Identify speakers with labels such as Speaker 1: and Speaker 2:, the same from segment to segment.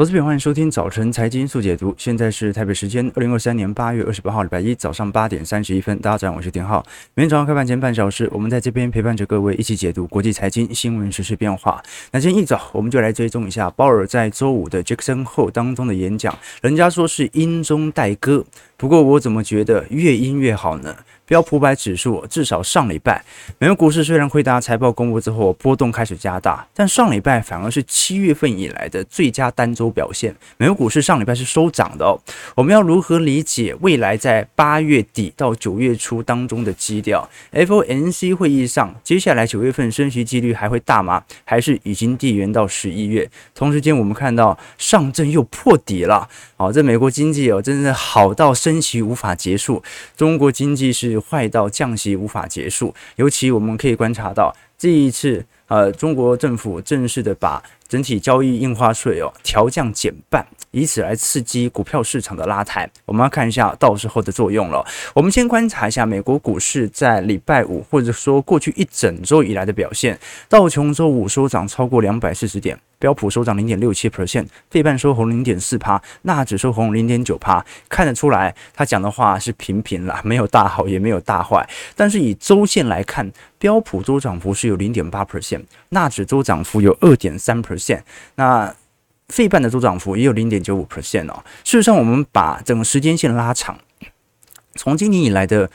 Speaker 1: 投资品，欢迎收听早晨财经速解读。现在是台北时间二零二三年八月二十八号礼拜一早上八点三十一分。大家早上好，我是田浩。每天早上开盘前半小时，我们在这边陪伴着各位一起解读国际财经新闻、时事变化。那今天一早，我们就来追踪一下鲍尔在周五的 Jackson 后当中的演讲。人家说是音中带歌，不过我怎么觉得越音越好呢？标普百指数至少上礼拜，美国股市虽然辉达财报公布之后波动开始加大，但上礼拜反而是七月份以来的最佳单周表现。美国股市上礼拜是收涨的哦。我们要如何理解未来在八月底到九月初当中的基调？FOMC 会议上，接下来九月份升息几率还会大吗？还是已经递延到十一月？同时间，我们看到上证又破底了。好，这美国经济哦，真的好到升息无法结束，中国经济是。坏到降息无法结束，尤其我们可以观察到这一次，呃，中国政府正式的把整体交易印花税哦调降减半，以此来刺激股票市场的拉抬。我们要看一下到时候的作用了。我们先观察一下美国股市在礼拜五或者说过去一整周以来的表现。道琼周五收涨超过两百四十点。标普收涨零点六七 percent，费半收红零点四帕，纳指收红零点九帕。看得出来，他讲的话是平平啦，没有大好，也没有大坏。但是以周线来看，标普周涨幅是有零点八 percent，纳指周涨幅有二点三 percent，那费半的周涨幅也有零点九五 percent 哦。事实上，我们把整个时间线拉长，从今年以来的。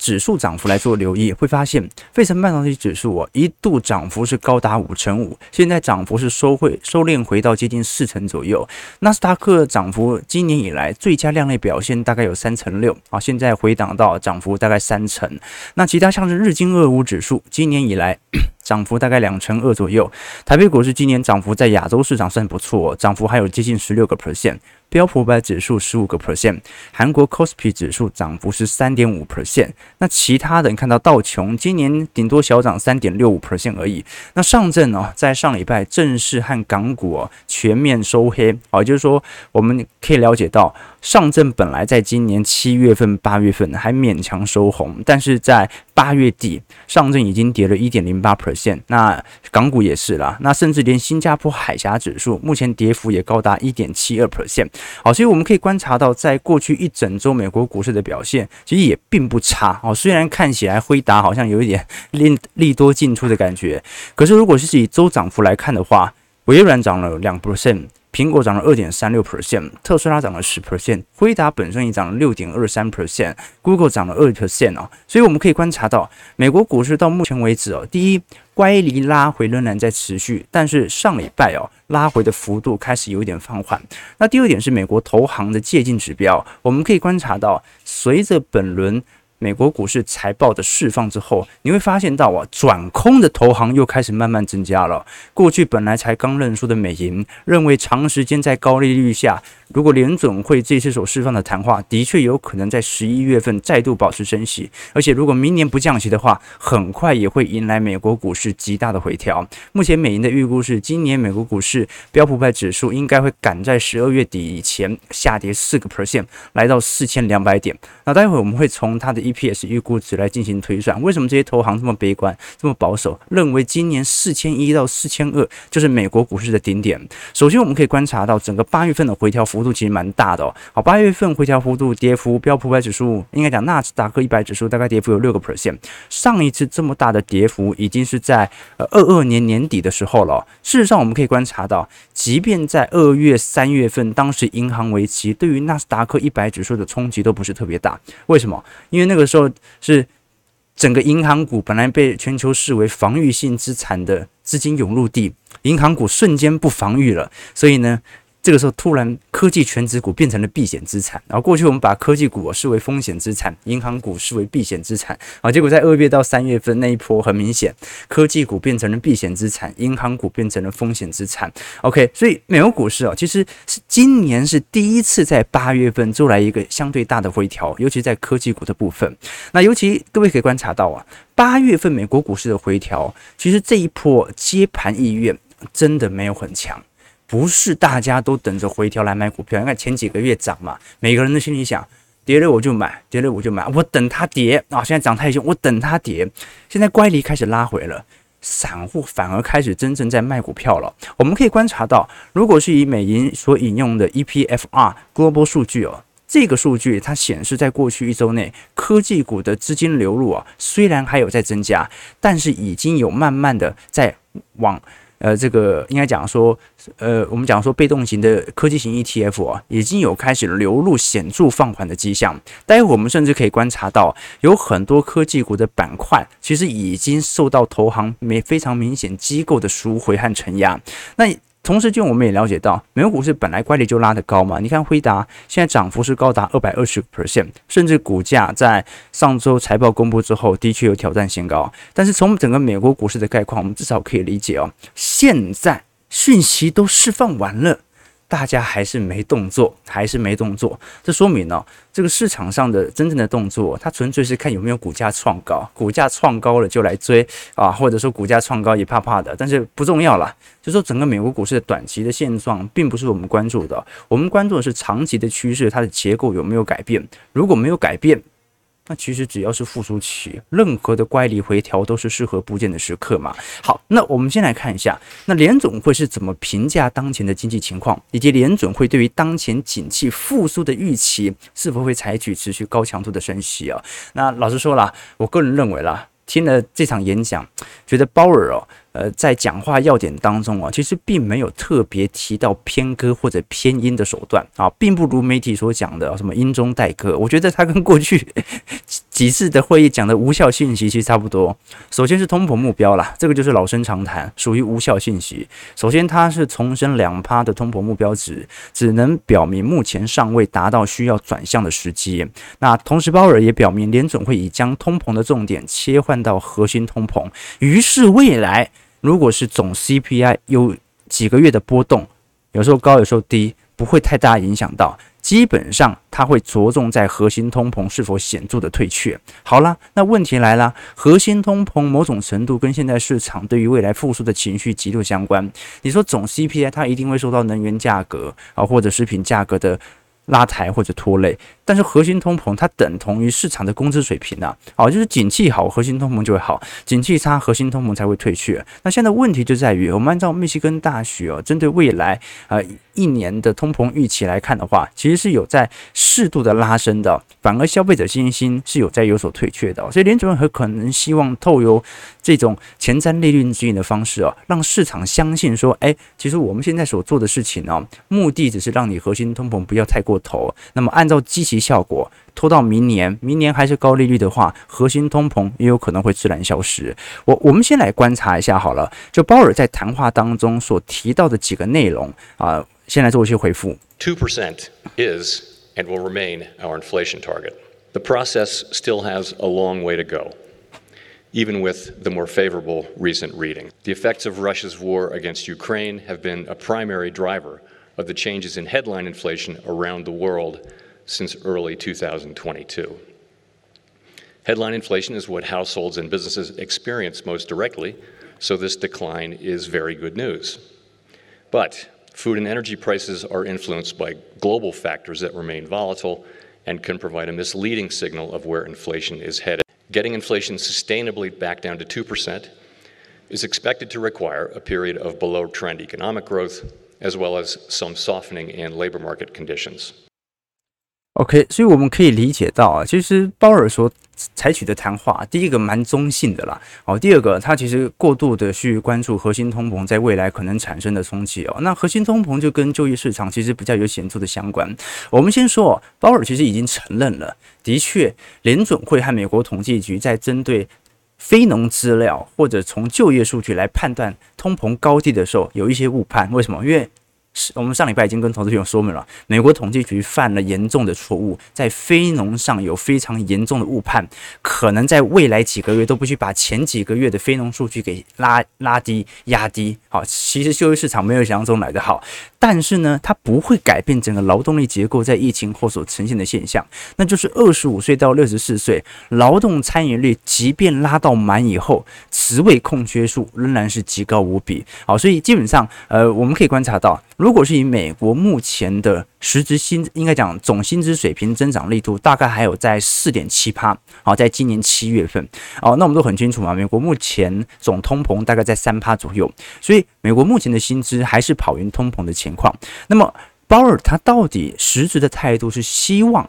Speaker 1: 指数涨幅来做留意，会发现费城半导体指数啊一度涨幅是高达五成五，现在涨幅是收回收敛回到接近四成左右。纳斯达克涨幅今年以来最佳量类表现大概有三成六啊，现在回档到涨幅大概三成。那其他像是日经二五指数今年以来涨幅大概两成二左右。台北股市今年涨幅在亚洲市场算不错，涨幅还有接近十六个 percent。标普五百指数十五个 percent，韩国 Kospi 指数涨幅是三点五 percent。那其他的你看到道琼今年顶多小涨三点六五 percent 而已。那上证哦，在上礼拜正式和港股全面收黑哦，就是说我们可以了解到，上证本来在今年七月份、八月份还勉强收红，但是在八月底，上证已经跌了一点零八 percent。那港股也是啦，那甚至连新加坡海峡指数目前跌幅也高达一点七二 percent。好，所以我们可以观察到，在过去一整周美国股市的表现其实也并不差。哦，虽然看起来辉达好像有一点利利多进出的感觉，可是如果是以周涨幅来看的话，微软涨了两 percent。苹果涨了二点三六 percent，特斯拉涨了十 percent，辉达本身也涨了六点二三 percent，Google 涨了二 percent 哦，所以我们可以观察到，美国股市到目前为止哦，第一乖离拉回仍然在持续，但是上礼拜哦拉回的幅度开始有一点放缓。那第二点是美国投行的借镜指标，我们可以观察到，随着本轮。美国股市财报的释放之后，你会发现到啊，转空的投行又开始慢慢增加了。过去本来才刚认输的美银，认为长时间在高利率下，如果联准会这次所释放的谈话的确有可能在十一月份再度保持升息，而且如果明年不降息的话，很快也会迎来美国股市极大的回调。目前美银的预估是，今年美国股市标普派指数应该会赶在十二月底以前下跌四个 percent，来到四千两百点。那待会我们会从它的 EPS 预估值来进行推算，为什么这些投行这么悲观、这么保守，认为今年四千一到四千二就是美国股市的顶点？首先，我们可以观察到整个八月份的回调幅度其实蛮大的哦。好，八月份回调幅度跌幅，标普百指数应该讲纳斯达克一百指数大概跌幅有六个 percent。上一次这么大的跌幅已经是在呃二二年年底的时候了。事实上，我们可以观察到，即便在二月、三月份，当时银行危机对于纳斯达克一百指数的冲击都不是特别大。为什么？因为那个。这时候是整个银行股本来被全球视为防御性资产的资金涌入地，银行股瞬间不防御了，所以呢。这个时候突然科技全值股变成了避险资产，然后过去我们把科技股视为风险资产，银行股视为避险资产，啊，结果在二月到三月份那一波很明显，科技股变成了避险资产，银行股变成了风险资产。OK，所以美国股市啊，其实是今年是第一次在八月份做来一个相对大的回调，尤其在科技股的部分。那尤其各位可以观察到啊，八月份美国股市的回调，其实这一波接盘意愿真的没有很强。不是大家都等着回调来买股票，你看前几个月涨嘛，每个人的心里想，跌了我就买，跌了我就买，我等它跌啊！现在涨太凶，我等它跌。现在乖离开始拉回了，散户反而开始真正在卖股票了。我们可以观察到，如果是以美银所引用的 EPFR Global 数据哦，这个数据它显示，在过去一周内，科技股的资金流入啊，虽然还有在增加，但是已经有慢慢的在往。呃，这个应该讲说，呃，我们讲说被动型的科技型 ETF 啊，已经有开始流入显著放缓的迹象。待会我们甚至可以观察到，有很多科技股的板块，其实已经受到投行没非常明显机构的赎回和承压。那同时，就我们也了解到，美国股市本来乖离就拉得高嘛。你看辉达现在涨幅是高达二百二十 percent，甚至股价在上周财报公布之后，的确有挑战新高。但是从整个美国股市的概况，我们至少可以理解哦，现在讯息都释放完了。大家还是没动作，还是没动作，这说明呢、这个市场上的真正的动作，它纯粹是看有没有股价创高，股价创高了就来追啊，或者说股价创高也怕怕的，但是不重要了。就说整个美国股市的短期的现状，并不是我们关注的，我们关注的是长期的趋势，它的结构有没有改变，如果没有改变。那其实只要是复苏期，任何的乖离回调都是适合部件的时刻嘛。好，那我们先来看一下，那联总会是怎么评价当前的经济情况，以及联总会对于当前景气复苏的预期是否会采取持续高强度的升息啊？那老实说了，我个人认为啦，听了这场演讲，觉得鲍尔哦。呃，在讲话要点当中啊，其实并没有特别提到偏歌或者偏音的手段啊，并不如媒体所讲的什么音中带歌。我觉得他跟过去 几次的会议讲的无效信息其实差不多。首先是通膨目标啦，这个就是老生常谈，属于无效信息。首先，它是重申两趴的通膨目标值，只能表明目前尚未达到需要转向的时机。那同时，鲍尔也表明，联准会已将通膨的重点切换到核心通膨，于是未来。如果是总 CPI 有几个月的波动，有时候高有时候低，不会太大影响到。基本上它会着重在核心通膨是否显著的退却。好了，那问题来了，核心通膨某种程度跟现在市场对于未来复苏的情绪极度相关。你说总 CPI 它一定会受到能源价格啊或者食品价格的拉抬或者拖累。但是核心通膨它等同于市场的工资水平啊，好，就是景气好，核心通膨就会好；景气差，核心通膨才会退却。那现在问题就在于，我们按照密西根大学哦，针对未来啊一年的通膨预期来看的话，其实是有在适度的拉升的，反而消费者信心是有在有所退却的。所以联准会很可能希望透由这种前瞻利率指引的方式哦，让市场相信说，哎，其实我们现在所做的事情呢，目的只是让你核心通膨不要太过头。那么按照积极。效果拖到明年，明年还是高利率的话，核心通膨也有可能会自然消失。我我们先来观察一下好了，就鲍尔在谈话当中所提到的几个内容啊，先来做一些回复。
Speaker 2: Two percent is and will remain our inflation target. The process still has a long way to go, even with the more favorable recent reading. The effects of Russia's war against Ukraine have been a primary driver of the changes in headline inflation around the world. Since early 2022. Headline inflation is what households and businesses experience most directly, so this decline is very good news. But food and energy prices are influenced by global factors that remain volatile and can provide a misleading signal of where inflation is headed. Getting inflation sustainably back down to 2% is expected to require a period of below trend economic growth, as well as some softening in labor market conditions.
Speaker 1: OK，所以我们可以理解到啊，其实鲍尔所采取的谈话，第一个蛮中性的啦，哦，第二个他其实过度的去关注核心通膨在未来可能产生的冲击哦，那核心通膨就跟就业市场其实比较有显著的相关。我们先说，鲍尔其实已经承认了，的确，联准会和美国统计局在针对非农资料或者从就业数据来判断通膨高低的时候，有一些误判。为什么？因为我们上礼拜已经跟投资朋友说明了，美国统计局犯了严重的错误，在非农上有非常严重的误判，可能在未来几个月都必须把前几个月的非农数据给拉拉低、压低。好，其实就业市场没有想象中来得好，但是呢，它不会改变整个劳动力结构在疫情后所呈现的现象，那就是二十五岁到六十四岁劳动参与率，即便拉到满以后，职位空缺数仍然是极高无比。好，所以基本上，呃，我们可以观察到。如果是以美国目前的实质薪，应该讲总薪资水平增长力度，大概还有在四点七趴。好，在今年七月份，哦，那我们都很清楚嘛，美国目前总通膨大概在三趴左右，所以美国目前的薪资还是跑赢通膨的情况。那么鲍尔他到底实质的态度是希望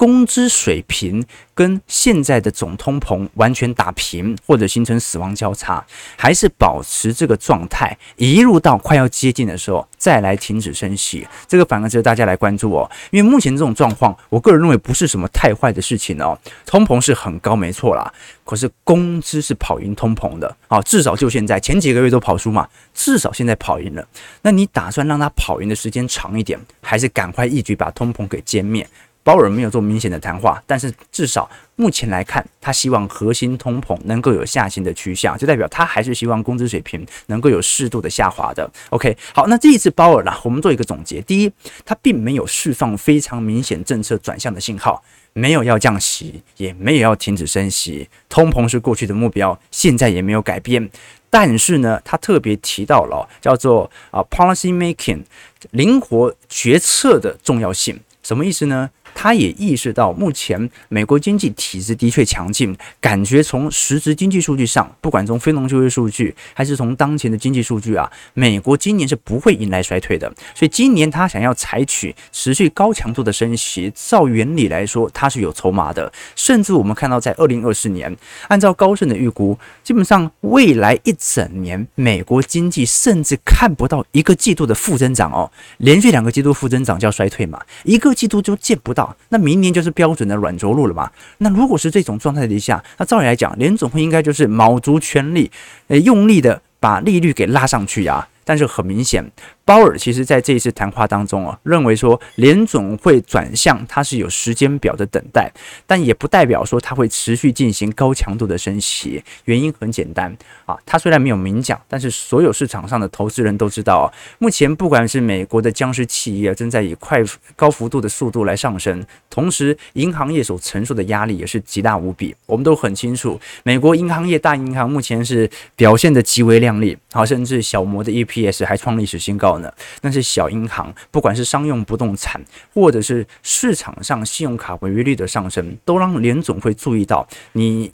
Speaker 1: 工资水平跟现在的总通膨完全打平，或者形成死亡交叉，还是保持这个状态，一路到快要接近的时候再来停止升息？这个反而值得大家来关注哦。因为目前这种状况，我个人认为不是什么太坏的事情哦。通膨是很高，没错啦，可是工资是跑赢通膨的啊，至少就现在前几个月都跑输嘛，至少现在跑赢了。那你打算让它跑赢的时间长一点，还是赶快一举把通膨给歼灭？鲍尔没有做明显的谈话，但是至少目前来看，他希望核心通膨能够有下行的趋向，就代表他还是希望工资水平能够有适度的下滑的。OK，好，那这一次鲍尔呢，我们做一个总结：第一，他并没有释放非常明显政策转向的信号，没有要降息，也没有要停止升息，通膨是过去的目标，现在也没有改变。但是呢，他特别提到了叫做啊 policy making 灵活决策的重要性，什么意思呢？他也意识到，目前美国经济体制的确强劲，感觉从实质经济数据上，不管从非农就业数据，还是从当前的经济数据啊，美国今年是不会迎来衰退的。所以今年他想要采取持续高强度的升息，照原理来说，他是有筹码的。甚至我们看到，在二零二四年，按照高盛的预估，基本上未来一整年，美国经济甚至看不到一个季度的负增长哦，连续两个季度负增长叫衰退嘛，一个季度就见不到。那明年就是标准的软着陆了嘛？那如果是这种状态底下，那照理来讲，联总会应该就是卯足全力，呃，用力的把利率给拉上去呀。但是很明显。鲍尔其实在这一次谈话当中啊，认为说联总会转向，它是有时间表的等待，但也不代表说它会持续进行高强度的升息。原因很简单啊，他虽然没有明讲，但是所有市场上的投资人都知道啊，目前不管是美国的僵尸企业正在以快高幅度的速度来上升，同时银行业所承受的压力也是极大无比。我们都很清楚，美国银行业大银行目前是表现的极为亮丽，好，甚至小摩的 EPS 还创历史新高。那是小银行，不管是商用不动产，或者是市场上信用卡违约率的上升，都让联总会注意到你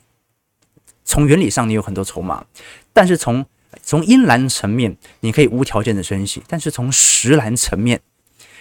Speaker 1: 从原理上你有很多筹码，但是从从阴篮层面你可以无条件的升息，但是从实蓝层面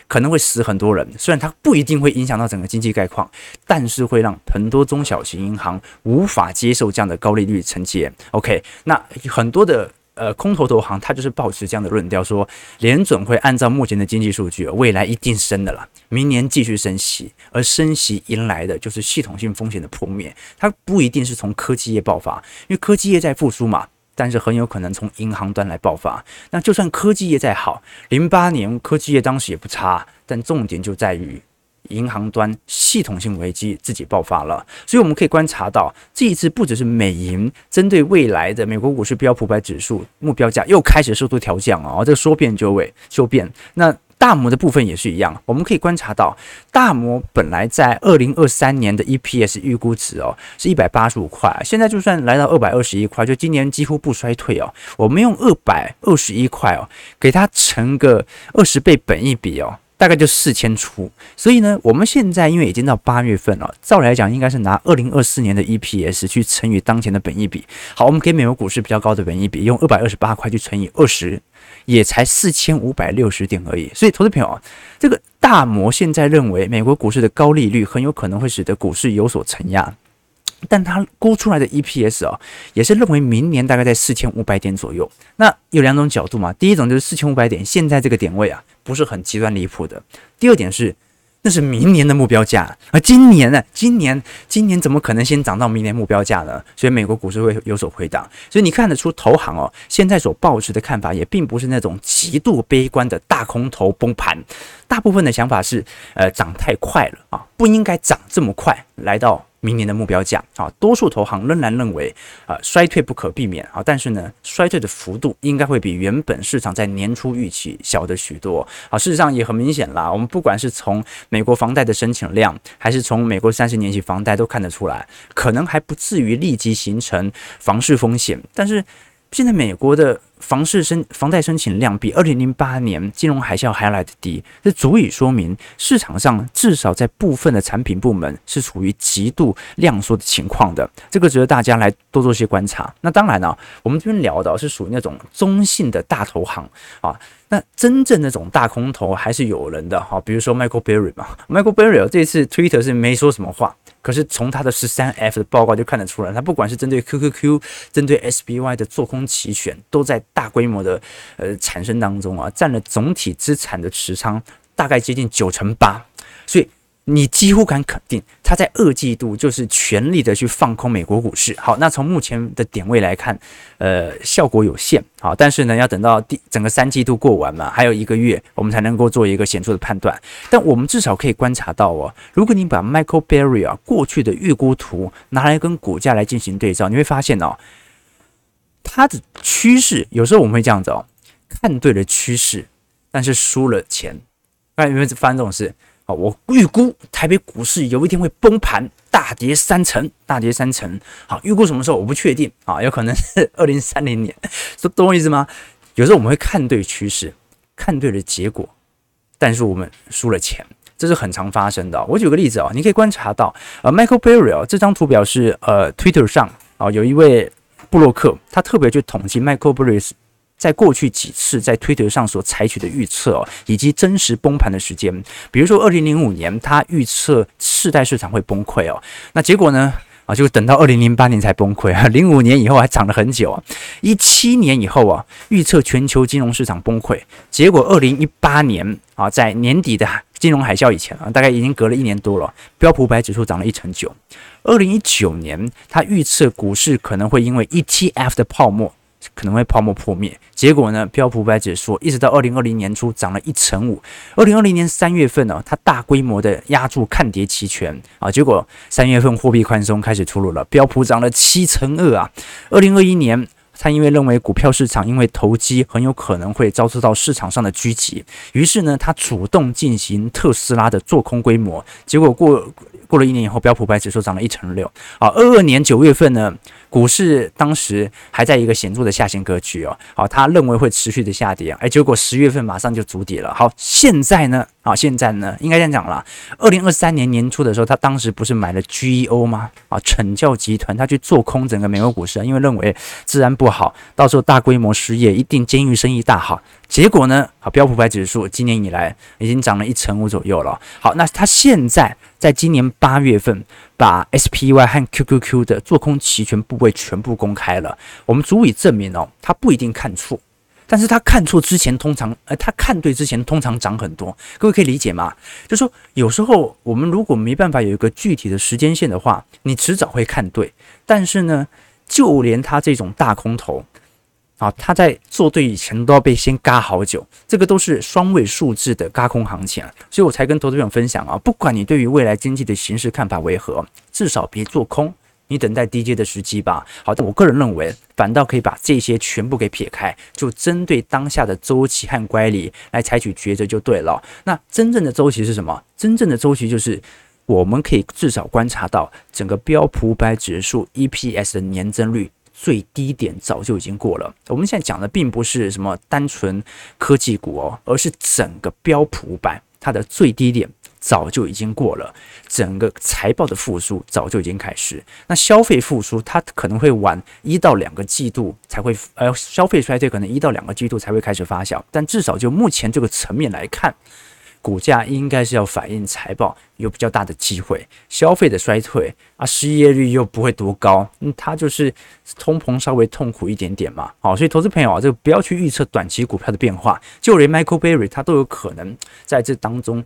Speaker 1: 可能会死很多人。虽然它不一定会影响到整个经济概况，但是会让很多中小型银行无法接受这样的高利率承接。OK，那很多的。呃，空头投行他就是保持这样的论调，说联准会按照目前的经济数据，未来一定升的了，明年继续升息，而升息迎来的就是系统性风险的破灭。它不一定是从科技业爆发，因为科技业在复苏嘛，但是很有可能从银行端来爆发。那就算科技业再好，零八年科技业当时也不差，但重点就在于。银行端系统性危机自己爆发了，所以我们可以观察到，这一次不只是美银针对未来的美国股市标普百指数目标价又开始速度调降哦，这个说变就会就变。那大摩的部分也是一样，我们可以观察到，大摩本来在二零二三年的 EPS 预估值哦是一百八十五块，现在就算来到二百二十一块，就今年几乎不衰退哦。我们用二百二十一块哦，给它乘个二十倍本益比哦。大概就四千出，所以呢，我们现在因为已经到八月份了，照理来讲应该是拿二零二四年的 EPS 去乘以当前的本益比。好，我们给美国股市比较高的本益比，用二百二十八块去乘以二十，也才四千五百六十点而已。所以，投资朋友啊，这个大摩现在认为美国股市的高利率很有可能会使得股市有所承压。但他估出来的 EPS 啊，也是认为明年大概在四千五百点左右。那有两种角度嘛，第一种就是四千五百点，现在这个点位啊，不是很极端离谱的。第二点是，那是明年的目标价，而今年呢，今年今年怎么可能先涨到明年目标价呢？所以美国股市会有所回档。所以你看得出投行哦，现在所抱持的看法也并不是那种极度悲观的大空头崩盘，大部分的想法是，呃，涨太快了啊，不应该涨这么快，来到。明年的目标价啊，多数投行仍然认为啊，衰退不可避免啊，但是呢，衰退的幅度应该会比原本市场在年初预期小得许多啊。事实上也很明显啦，我们不管是从美国房贷的申请量，还是从美国三十年期房贷都看得出来，可能还不至于立即形成房市风险，但是现在美国的房市申房贷申请量比二零零八年金融海啸还要来得低，这足以说明市场上至少在部分的产品部门是处于极度量缩的情况的。这个值得大家来多做些观察。那当然呢、我们这边聊的是属于那种中性的大投行啊。那真正那种大空头还是有人的哈，比如说 Michael Berry 嘛，Michael Berry 这次 Twitter 是没说什么话，可是从他的十三 F 的报告就看得出来，他不管是针对 QQQ、针对 SBY 的做空期权，都在大规模的呃产生当中啊，占了总体资产的持仓大概接近九成八，所以。你几乎敢肯定，它在二季度就是全力的去放空美国股市。好，那从目前的点位来看，呃，效果有限。好，但是呢，要等到第整个三季度过完嘛，还有一个月，我们才能够做一个显著的判断。但我们至少可以观察到哦，如果你把 Michael Burry 啊过去的预估图拿来跟股价来进行对照，你会发现哦，它的趋势有时候我们会这样子哦，看对了趋势，但是输了钱。哎，有没有发生这种事？啊，我预估台北股市有一天会崩盘，大跌三成，大跌三成。好，预估什么时候我不确定啊，有可能是二零三零年，懂懂我意思吗？有时候我们会看对趋势，看对了结果，但是我们输了钱，这是很常发生的。我举个例子啊，你可以观察到，呃，Michael Berry 这张图表是呃 Twitter 上啊有一位布洛克，他特别去统计 Michael Burry。在过去几次在推特上所采取的预测哦，以及真实崩盘的时间，比如说二零零五年他预测次贷市场会崩溃哦，那结果呢？啊，就等到二零零八年才崩溃啊，零五年以后还涨了很久啊，一七年以后啊预测全球金融市场崩溃，结果二零一八年啊在年底的金融海啸以前啊，大概已经隔了一年多了，标普百指数涨了一成九，二零一九年他预测股市可能会因为 ETF 的泡沫。可能会泡沫破灭，结果呢？标普百指数一直到二零二零年初涨了一成五。二零二零年三月份呢，它大规模的压注看跌期权啊，结果三月份货币宽松开始出炉了，标普涨了七成二啊。二零二一年，他因为认为股票市场因为投机很有可能会遭受到市场上的狙击，于是呢，他主动进行特斯拉的做空规模，结果过过了一年以后，标普五百指数涨了一成六啊。二二年九月份呢？股市当时还在一个显著的下行格局哦，好，他认为会持续的下跌，哎，结果十月份马上就筑底了。好，现在呢，啊，现在呢，应该这样讲了。二零二三年年初的时候，他当时不是买了 GEO 吗？啊，惩教集团，他去做空整个美国股市，因为认为治安不好，到时候大规模失业，一定监狱生意大好。结果呢，好，标普五百指数今年以来已经涨了一成五左右了。好，那他现在在今年八月份。把 SPY 和 QQQ 的做空期权部位全部公开了，我们足以证明哦，他不一定看错，但是他看错之前通常，呃，他看对之前通常涨很多，各位可以理解吗？就说有时候我们如果没办法有一个具体的时间线的话，你迟早会看对，但是呢，就连他这种大空头。啊，他在做对以前都要被先嘎好久，这个都是双位数字的嘎空行情啊，所以我才跟投资朋友分享啊，不管你对于未来经济的形势看法为何，至少别做空，你等待低阶的时机吧。好，但我个人认为，反倒可以把这些全部给撇开，就针对当下的周期和乖离来采取抉择就对了。那真正的周期是什么？真正的周期就是我们可以至少观察到整个标普五百指数 EPS 的年增率。最低点早就已经过了。我们现在讲的并不是什么单纯科技股哦，而是整个标普五百它的最低点早就已经过了。整个财报的复苏早就已经开始。那消费复苏它可能会晚一到两个季度才会，呃，消费衰退可能一到两个季度才会开始发酵。但至少就目前这个层面来看。股价应该是要反映财报有比较大的机会，消费的衰退啊，失业率又不会多高，嗯，它就是通膨稍微痛苦一点点嘛，好，所以投资朋友啊，这个不要去预测短期股票的变化，就连 Michael Burry 他都有可能在这当中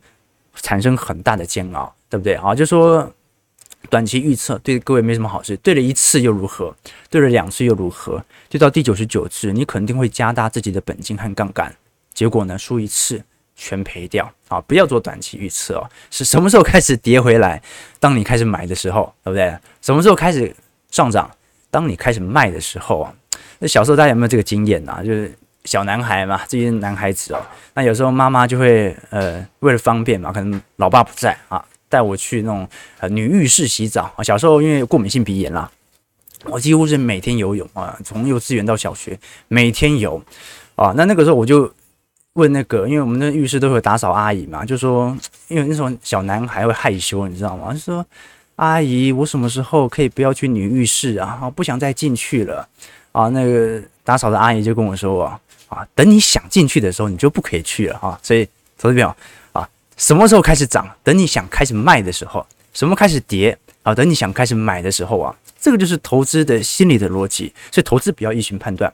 Speaker 1: 产生很大的煎熬，对不对？好，就说短期预测对各位没什么好事，对了一次又如何？对了两次又如何？就到第九十九次，你肯定会加大自己的本金和杠杆，结果呢，输一次。全赔掉啊！不要做短期预测哦。是什么时候开始跌回来？当你开始买的时候，对不对？什么时候开始上涨？当你开始卖的时候啊。那小时候大家有没有这个经验呐？就是小男孩嘛，这些男孩子哦，那有时候妈妈就会呃，为了方便嘛，可能老爸不在啊，带我去那种呃女浴室洗澡啊。小时候因为过敏性鼻炎啦，我几乎是每天游泳啊，从幼稚园到小学每天游啊。那那个时候我就问那个，因为我们那浴室都会打扫阿姨嘛，就说因为那时候小男孩会害羞，你知道吗？就说阿姨，我什么时候可以不要去女浴室啊？我不想再进去了啊。那个打扫的阿姨就跟我说啊。啊，等你想进去的时候，你就不可以去了哈。所以，投资朋友啊，什么时候开始涨？等你想开始卖的时候，什么开始跌啊？等你想开始买的时候啊，这个就是投资的心理的逻辑。所以，投资不要一循判断，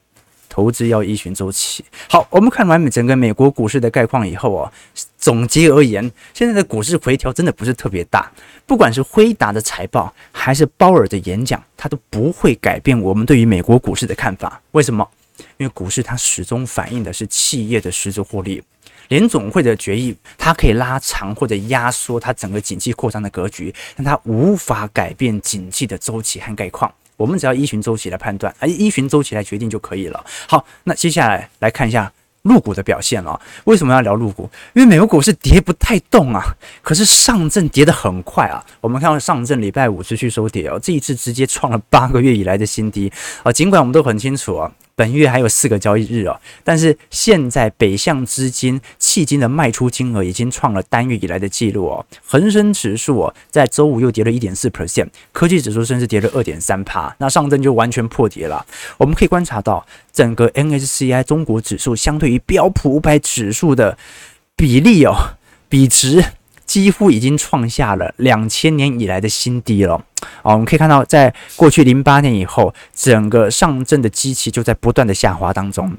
Speaker 1: 投资要依循周期。好，我们看完整个美国股市的概况以后啊，总结而言，现在的股市回调真的不是特别大。不管是辉达的财报，还是鲍尔的演讲，它都不会改变我们对于美国股市的看法。为什么？因为股市它始终反映的是企业的实质获利，联总会的决议它可以拉长或者压缩它整个景气扩张的格局，但它无法改变景气的周期和概况。我们只要依循周期来判断，而依循周期来决定就可以了。好，那接下来来看一下入股的表现啊。为什么要聊入股？因为美国股市跌不太动啊，可是上证跌得很快啊。我们看到上证礼拜五持续收跌哦，这一次直接创了八个月以来的新低啊。尽管我们都很清楚啊。本月还有四个交易日哦，但是现在北向资金迄今的卖出金额已经创了单月以来的记录哦。恒生指数哦，在周五又跌了一点四 percent，科技指数甚至跌了二点三趴，那上证就完全破跌了。我们可以观察到，整个 N S C I 中国指数相对于标普五百指数的比例哦，比值。几乎已经创下了两千年以来的新低了。哦，我们可以看到，在过去零八年以后，整个上证的基期就在不断的下滑当中。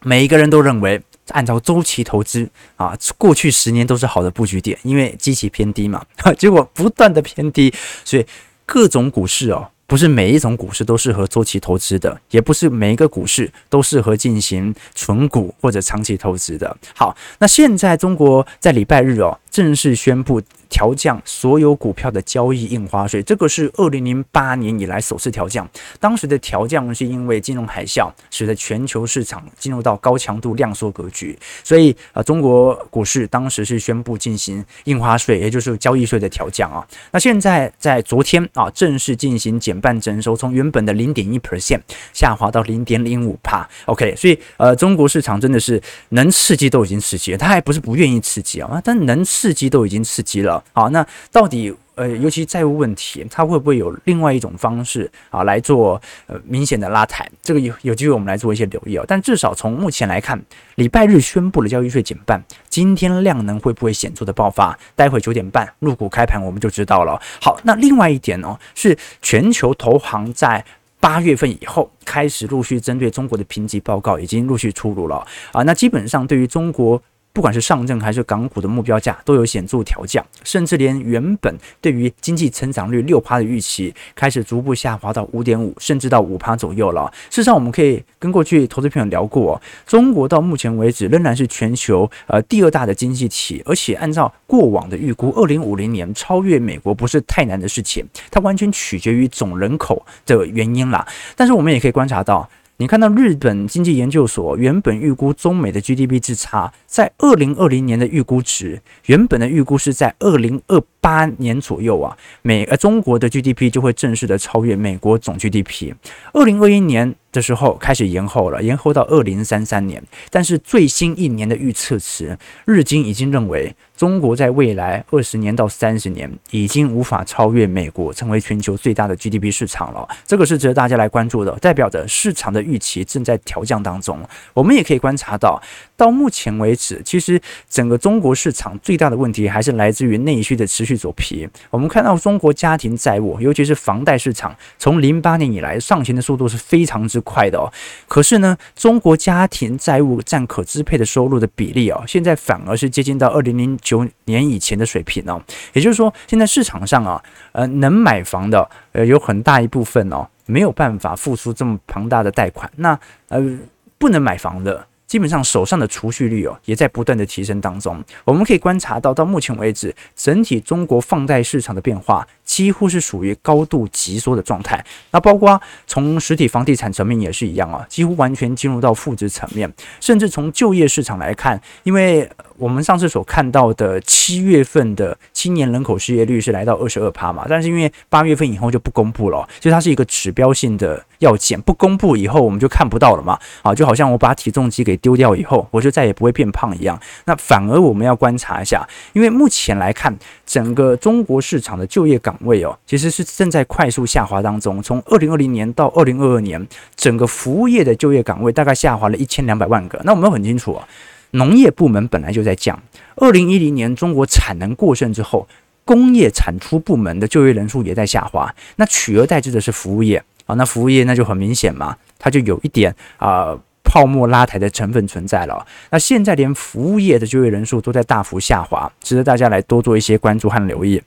Speaker 1: 每一个人都认为，按照周期投资啊，过去十年都是好的布局点，因为基期偏低嘛。结果不断的偏低，所以各种股市哦。不是每一种股市都适合周期投资的，也不是每一个股市都适合进行存股或者长期投资的。好，那现在中国在礼拜日哦，正式宣布。调降所有股票的交易印花税，这个是二零零八年以来首次调降。当时的调降是因为金融海啸，使得全球市场进入到高强度量缩格局，所以啊，中国股市当时是宣布进行印花税，也就是交易税的调降啊。那现在在昨天啊，正式进行减半征收，从原本的零点一 percent 下滑到零点零五帕。OK，所以呃，中国市场真的是能刺激都已经刺激了，他还不是不愿意刺激啊，但能刺刺激都已经刺激了。好，那到底呃，尤其债务问题，它会不会有另外一种方式啊来做呃明显的拉抬？这个有有机会我们来做一些留意哦。但至少从目前来看，礼拜日宣布了交易税减半，今天量能会不会显著的爆发？待会九点半入股开盘我们就知道了。好，那另外一点哦，是全球投行在八月份以后开始陆续针对中国的评级报告已经陆续出炉了啊。那基本上对于中国。不管是上证还是港股的目标价都有显著调降，甚至连原本对于经济成长率六趴的预期，开始逐步下滑到五点五，甚至到五趴左右了。事实上，我们可以跟过去投资朋友聊过，中国到目前为止仍然是全球呃第二大的经济体，而且按照过往的预估，二零五零年超越美国不是太难的事情，它完全取决于总人口的原因啦。但是我们也可以观察到。你看到日本经济研究所原本预估中美的 GDP 之差，在二零二零年的预估值，原本的预估是在二零二八年左右啊，美呃中国的 GDP 就会正式的超越美国总 GDP。二零二一年的时候开始延后了，延后到二零三三年。但是最新一年的预测值，日经已经认为中国在未来二十年到三十年已经无法超越美国，成为全球最大的 GDP 市场了。这个是值得大家来关注的，代表着市场的预期正在调降当中。我们也可以观察到，到目前为止，其实整个中国市场最大的问题还是来自于内需的持续走皮。我们看到中国家庭债务，尤其是房贷市场，从零八年以来上行的速度是非常之快的哦。可是呢，中国家庭债务占可支配的收入的比例哦，现在反而是接近到二零零九年以前的水平哦。也就是说，现在市场上啊，呃，能买房的呃，有很大一部分哦，没有办法付出这么庞大的贷款。那呃，不能买房的。基本上手上的储蓄率哦，也在不断的提升当中。我们可以观察到，到目前为止，整体中国放贷市场的变化几乎是属于高度急缩的状态。那包括从实体房地产层面也是一样啊，几乎完全进入到负值层面。甚至从就业市场来看，因为我们上次所看到的七月份的青年人口失业率是来到二十二趴嘛，但是因为八月份以后就不公布了，所以它是一个指标性的要件，不公布以后我们就看不到了嘛。啊，就好像我把体重机给丢掉以后，我就再也不会变胖一样。那反而我们要观察一下，因为目前来看，整个中国市场的就业岗岗位哦，其实是正在快速下滑当中。从二零二零年到二零二二年，整个服务业的就业岗位大概下滑了一千两百万个。那我们很清楚啊。农业部门本来就在降，二零一零年中国产能过剩之后，工业产出部门的就业人数也在下滑，那取而代之的是服务业啊，那服务业那就很明显嘛，它就有一点啊、泡沫拉抬的成分存在了。那现在连服务业的就业人数都在大幅下滑，值得大家来多做一些关注和留意。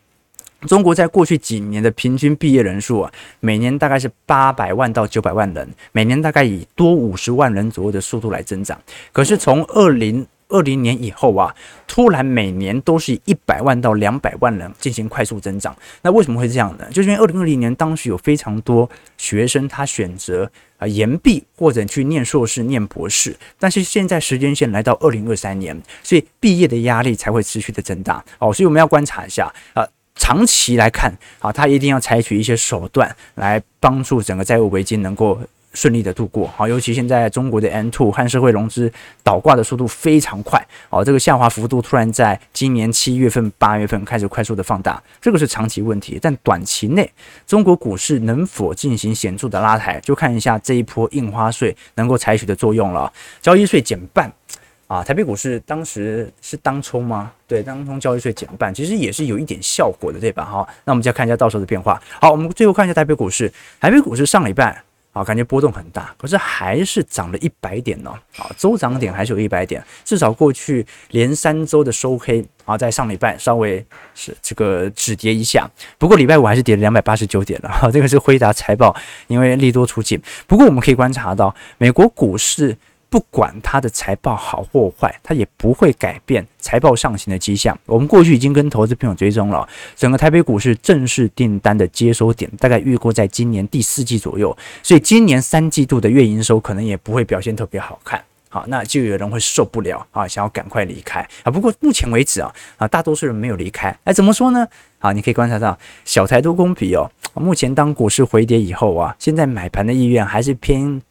Speaker 1: 中国在过去几年的平均毕业人数啊，每年大概是八百万到九百万人，每年大概以多五十万人左右的速度来增长。可是从二零二零年以后啊，突然每年都是以一百万到两百万人进行快速增长。那为什么会这样呢？就是因为二零二零年当时有非常多学生他选择啊延毕或者去念硕士、念博士，但是现在时间线来到二零二三年，所以毕业的压力才会持续的增大。哦，所以我们要观察一下啊。长期来看，啊，他一定要采取一些手段来帮助整个债务危机能够顺利的度过。好，尤其现在中国的 M2 和社会融资倒挂的速度非常快，哦，这个下滑幅度突然在今年七月份、八月份开始快速的放大，这个是长期问题。但短期内，中国股市能否进行显著的拉抬，就看一下这一波印花税能够采取的作用了。交易税减半。啊，台北股市当时是当冲吗？对，当冲交易税减半，其实也是有一点效果的，对吧？好，那我们再看一下到时候的变化。好，我们最后看一下台北股市。台北股市上礼拜啊，感觉波动很大，可是还是涨了一百点呢。啊，周涨点还是有一百点，至少过去连三周的收黑啊，在上礼拜稍微是这个止跌一下。不过礼拜五还是跌了两百八十九点了。哈，这个是辉达财报，因为利多出尽。不过我们可以观察到，美国股市。不管它的财报好或坏，它也不会改变财报上行的迹象。我们过去已经跟投资朋友追踪了，整个台北股市正式订单的接收点大概预估在今年第四季左右，所以今年三季度的月营收可能也不会表现特别好看。好，那就有人会受不了啊，想要赶快离开啊。不过目前为止啊，啊，大多数人没有离开。哎，怎么说呢？好，你可以观察到小台多公比哦。目前当股市回跌以后啊，现在买盘的意愿还是偏。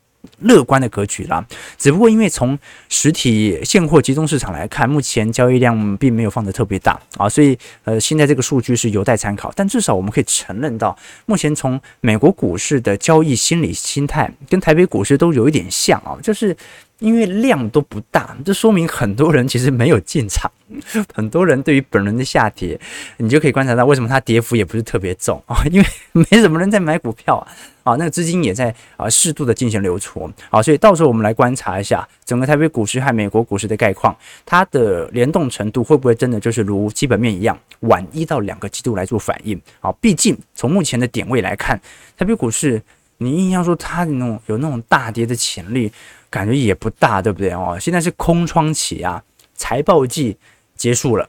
Speaker 1: 乐观的格局啦，只不过因为从实体现货集中市场来看，目前交易量并没有放得特别大啊，所以呃，现在这个数据是有待参考。但至少我们可以承认到，目前从美国股市的交易心理心态跟台北股市都有一点像啊，就是。因为量都不大，这说明很多人其实没有进场。很多人对于本轮的下跌，你就可以观察到为什么它跌幅也不是特别重啊，因为没什么人在买股票啊，那个资金也在啊适度的进行流出啊，所以到时候我们来观察一下整个台北股市和美国股市的概况，它的联动程度会不会真的就是如基本面一样，晚一到两个季度来做反应啊？毕竟从目前的点位来看，台北股市你硬要说它那种有那种大跌的潜力。感觉也不大，对不对哦？现在是空窗期啊，财报季结束了，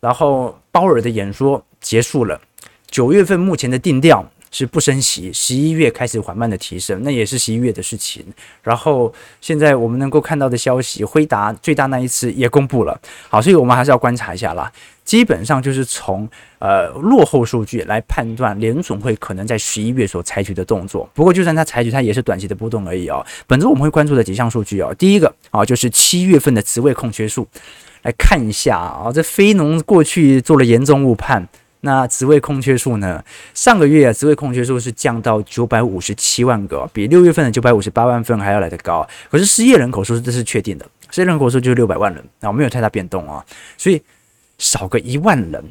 Speaker 1: 然后鲍尔的演说结束了，九月份目前的定调是不升息，十一月开始缓慢的提升，那也是十一月的事情。然后现在我们能够看到的消息，辉达最大那一次也公布了，好，所以我们还是要观察一下啦。基本上就是从呃落后数据来判断联总会可能在十一月所采取的动作。不过就算它采取，它也是短期的波动而已哦。本周我们会关注的几项数据哦，第一个啊就是七月份的职位空缺数，来看一下啊，这非农过去做了严重误判，那职位空缺数呢？上个月啊职位空缺数是降到九百五十七万个，比六月份的九百五十八万份还要来得高。可是失业人口数这是确定的，失业人口数就是六百万人啊，没有太大变动啊，所以。少个一万人，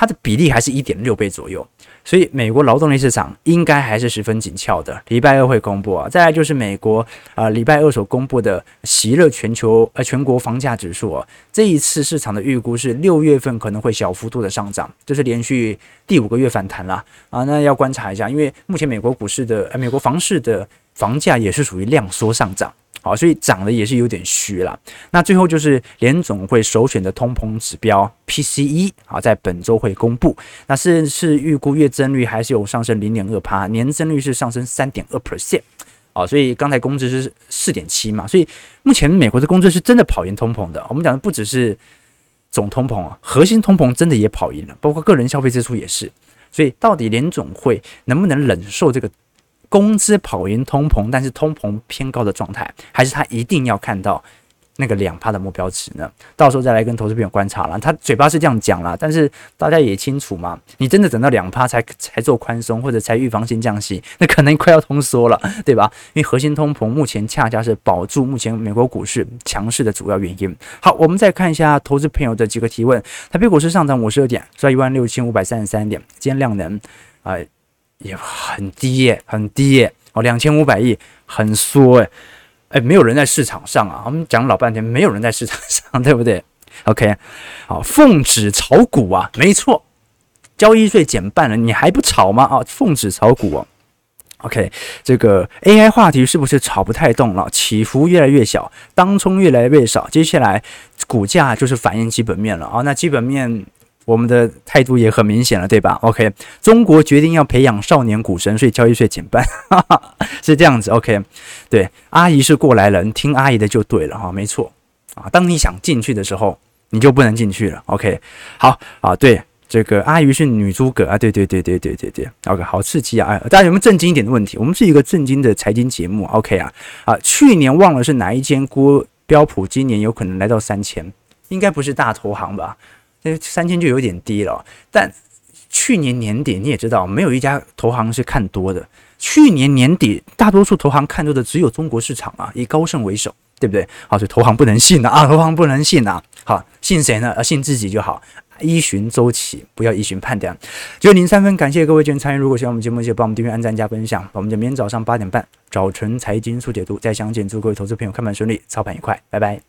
Speaker 1: 它的比例还是一点六倍左右，所以美国劳动力市场应该还是十分紧俏的。礼拜二会公布啊，再来就是美国啊，礼拜二所公布的喜乐全球呃全国房价指数啊，这一次市场的预估是六月份可能会小幅度的上涨，这是连续第五个月反弹了啊，那要观察一下，因为目前美国股市的呃美国房市的房价也是属于量缩上涨。好，所以涨的也是有点虚了。那最后就是联总会首选的通膨指标 PCE 啊，在本周会公布。那是是预估月增率还是有上升零点二趴，年增率是上升三点二 percent。啊，所以刚才工资是四点七嘛，所以目前美国的工资是真的跑赢通膨的。我们讲的不只是总通膨啊，核心通膨真的也跑赢了，包括个人消费支出也是。所以到底联总会能不能忍受这个？工资跑赢通膨，但是通膨偏高的状态，还是他一定要看到那个两趴的目标值呢？到时候再来跟投资朋友观察了。他嘴巴是这样讲啦，但是大家也清楚嘛，你真的等到两趴才才做宽松，或者才预防性降息，那可能快要通缩了，对吧？因为核心通膨目前恰恰是保住目前美国股市强势的主要原因。好，我们再看一下投资朋友的几个提问。台北股市上涨五十二点，在一万六千五百三十三点，今天量能啊。也很低耶，很低耶，哦，两千五百亿，很缩哎，哎，没有人在市场上啊，我们讲老半天，没有人在市场上，对不对？OK，好，奉旨炒股啊，没错，交易税减半了，你还不炒吗？啊，奉旨炒股，OK，这个 AI 话题是不是炒不太动了？起伏越来越小，当冲越来越少，接下来股价就是反映基本面了啊，那基本面。我们的态度也很明显了，对吧？OK，中国决定要培养少年股神，所以交易税减半，是这样子。OK，对，阿姨是过来人，听阿姨的就对了哈，没错啊。当你想进去的时候，你就不能进去了。OK，好啊，对，这个阿姨是女诸葛啊，对对对对对对对。OK，好刺激啊！大家有没有震惊一点的问题？我们是一个震惊的财经节目。OK 啊啊，去年忘了是哪一间估标普，今年有可能来到三千，应该不是大投行吧？这三千就有点低了，但去年年底你也知道，没有一家投行是看多的。去年年底，大多数投行看多的只有中国市场啊，以高盛为首，对不对？好，所以投行不能信的啊，投行不能信啊。好，信谁呢？信自己就好。依循周期，不要依循判断。九点零三分，感谢各位观众参与。如果喜欢我们节目，记得帮我们订阅、按赞、加分享。我们就明天早上八点半，早晨财经速解读再相见。祝各位投资朋友看盘顺利，操盘愉快，拜拜。